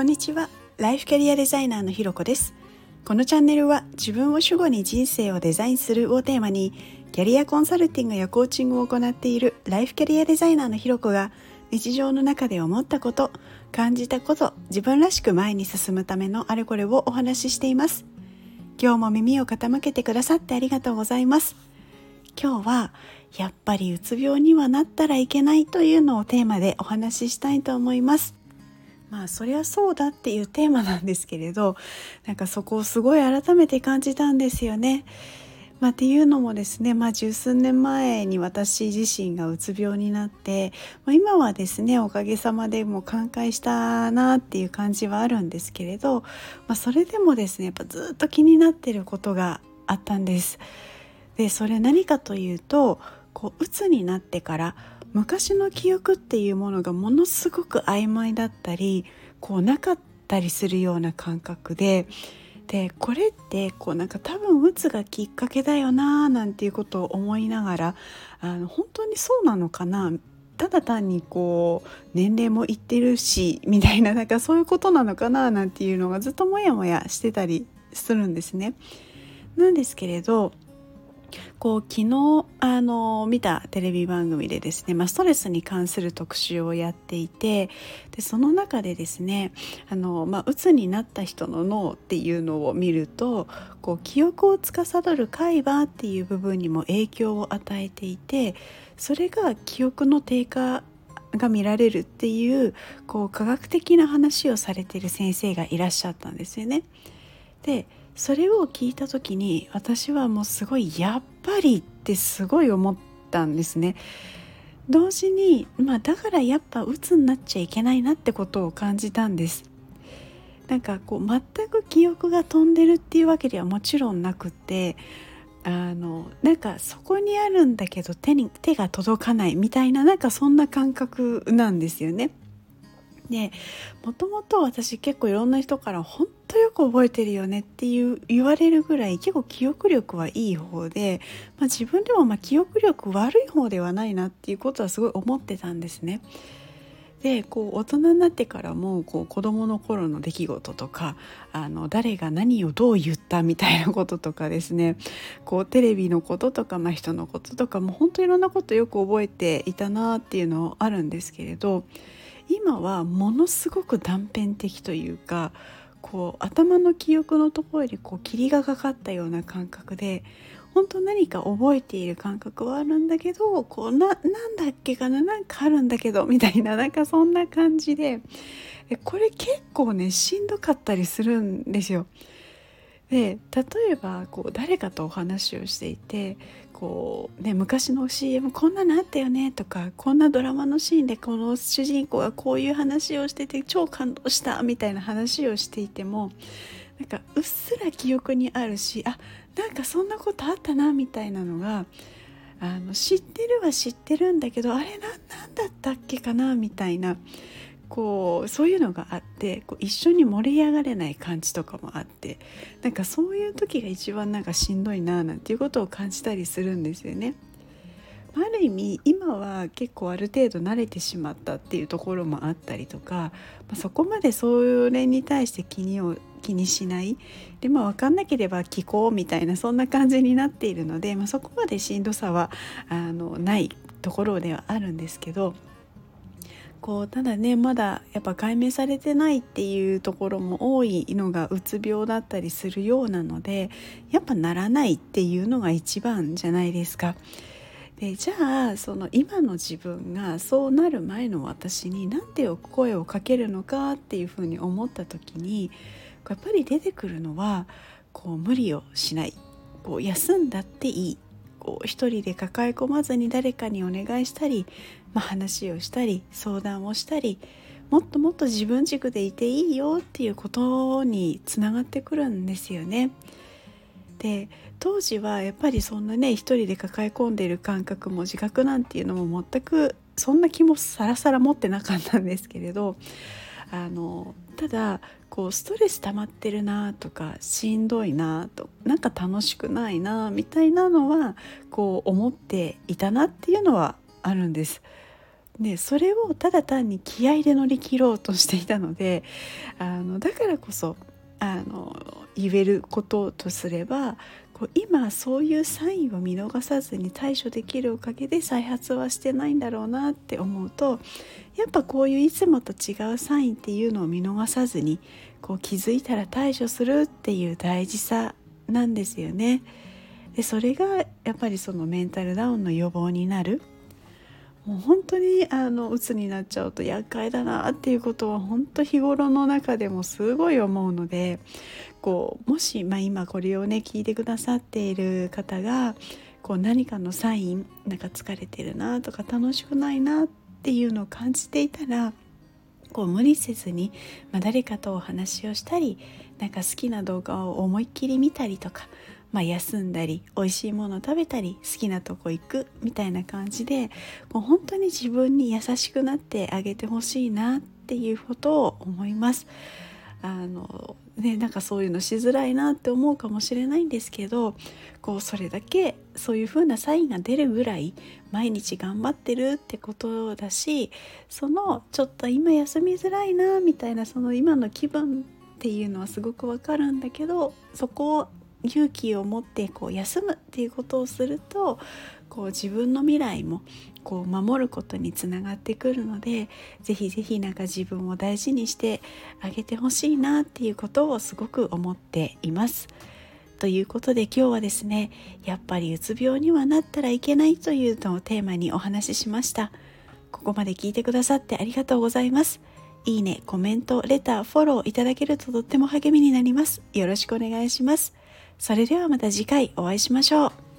こんにちは。ライフキャリアデザイナーのひろこです。このチャンネルは自分を主語に人生をデザインするをテーマにキャリアコンサルティングやコーチングを行っているライフキャリアデザイナーのひろこが日常の中で思ったこと感じたこと自分らしく前に進むためのあれこれをお話ししています。今日も耳を傾けてくださってありがとうございます。今日はやっぱりうつ病にはなったらいけないというのをテーマでお話ししたいと思います。まあそりゃそうだっていうテーマなんですけれどなんかそこをすごい改めて感じたんですよね。まあ、っていうのもですね、まあ、十数年前に私自身がうつ病になって、まあ、今はですねおかげさまでもう寛解したなっていう感じはあるんですけれど、まあ、それでもですねやっぱずっと気になってることがあったんです。でそれ何かというとこう鬱になってから昔の記憶っていうものがものすごく曖昧だったりこうなかったりするような感覚ででこれってこうなんか多分うつがきっかけだよなーなんていうことを思いながらあの本当にそうなのかな？ただ単にこう年齢もいってるしみたいななんかそういうことなのかななんていうのがずっとモヤモヤしてたりするんですね。なんですけれどこう昨日あの見たテレビ番組でですね、まあ、ストレスに関する特集をやっていてでその中でですねあの、まあ、うつになった人の脳っていうのを見るとこう記憶を司る海馬っていう部分にも影響を与えていてそれが記憶の低下が見られるっていうこう科学的な話をされている先生がいらっしゃったんですよね。でそれを聞いた時に私はもうすごいやっぱりってすごい思ったんですね。同時に、まあ、だからやっぱ鬱になっちゃいけないなってことを感じたんです。なんかこう全く記憶が飛んでるっていうわけではもちろんなくってあのなんかそこにあるんだけど手に手が届かないみたいななんかそんな感覚なんですよね。でもともと私結構いろんな人から本当よく覚えてるよねっていう言われるぐらい結構記憶力はいい方で、まあ、自分でもま記憶力悪い方ではないなっていうことはすごい思ってたんですね。でこう大人になってからもこう子どもの頃の出来事とかあの誰が何をどう言ったみたいなこととかですねこうテレビのこととか、まあ、人のこととかも本当いろんなことよく覚えていたなっていうのあるんですけれど今はものすごく断片的というかこう頭の記憶のところよりこう霧がかかったような感覚で本当何か覚えている感覚はあるんだけどこうななんだっけかななんかあるんだけどみたいななんかそんな感じでこれ結構ねしんどかったりするんですよ。で例えばこう誰かとお話をしていてこう、ね、昔の CM こんなのあったよねとかこんなドラマのシーンでこの主人公がこういう話をしてて超感動したみたいな話をしていてもなんかうっすら記憶にあるしあなんかそんなことあったなみたいなのがあの知ってるは知ってるんだけどあれ何だったっけかなみたいなこうそういうのがあってこう一緒に盛り上がれない感じとかもあってなんかそういう時が一番なんかしんどいななんていうことを感じたりするんですよね。ある意味今は結構ある程度慣れてしまったっていうところもあったりとか、まあ、そこまでそれに対して気にを気にしないでまあ分かんなければ聞こうみたいなそんな感じになっているので、まあ、そこまでしんどさはあのないところではあるんですけどこうただねまだやっぱ解明されてないっていうところも多いのがうつ病だったりするようなのでやっぱならないっていうのが一番じゃないですか。でじゃあその今の自分がそうなる前の私に何て声をかけるのかっていうふうに思った時にやっぱり出てくるのはこう無理をしないこう休んだっていいこう一人で抱え込まずに誰かにお願いしたり、まあ、話をしたり相談をしたりもっともっと自分軸でいていいよっていうことにつながってくるんですよね。で当時はやっぱりそんなね一人で抱え込んでいる感覚も自覚なんていうのも全くそんな気もさらさら持ってなかったんですけれどあのただこうストレス溜まってるなとかしんどいなとなんか楽しくないなみたいなのはこう思っていたなっていうのはあるんです。でそれをただ単に気合で乗り切ろうとしていたのであのだからこそあの言えることとすればこう今そういうサインを見逃さずに対処できるおかげで再発はしてないんだろうなって思うとやっぱこういういつもと違うサインっていうのを見逃さずにこう気づいたら対処するっていう大事さなんですよね。でそれがやっぱりそのメンタルダウンの予防になるもう本当にあの鬱になっちゃうと厄介だなっていうことは本当日頃の中でもすごい思うのでこうもし、まあ、今これをね聞いてくださっている方がこう何かのサインなんか疲れてるなとか楽しくないなっていうのを感じていたらこう無理せずに、まあ、誰かとお話をしたりなんか好きな動画を思いっきり見たりとか、まあ、休んだり美味しいものを食べたり好きなとこ行くみたいな感じでもう本当に自分に優しくなってあげてほしいなっていうことを思います。あのね、なんかそういうのしづらいなって思うかもしれないんですけどこうそれだけそういう風なサインが出るぐらい毎日頑張ってるってことだしそのちょっと今休みづらいなみたいなその今の気分っていうのはすごくわかるんだけどそこを勇気を持ってこう休むっていうことをするとこう自分の未来もこう守ることにつながってくるのでぜひぜひなんか自分を大事にしてあげてほしいなっていうことをすごく思っています。ということで今日はですねやっぱりうつ病にはなったらいけないというのをテーマにお話ししました。ここまで聞いてくださってありがとうございます。いいねコメントレターフォローいただけるととっても励みになります。よろしくお願いします。それではまた次回お会いしましょう。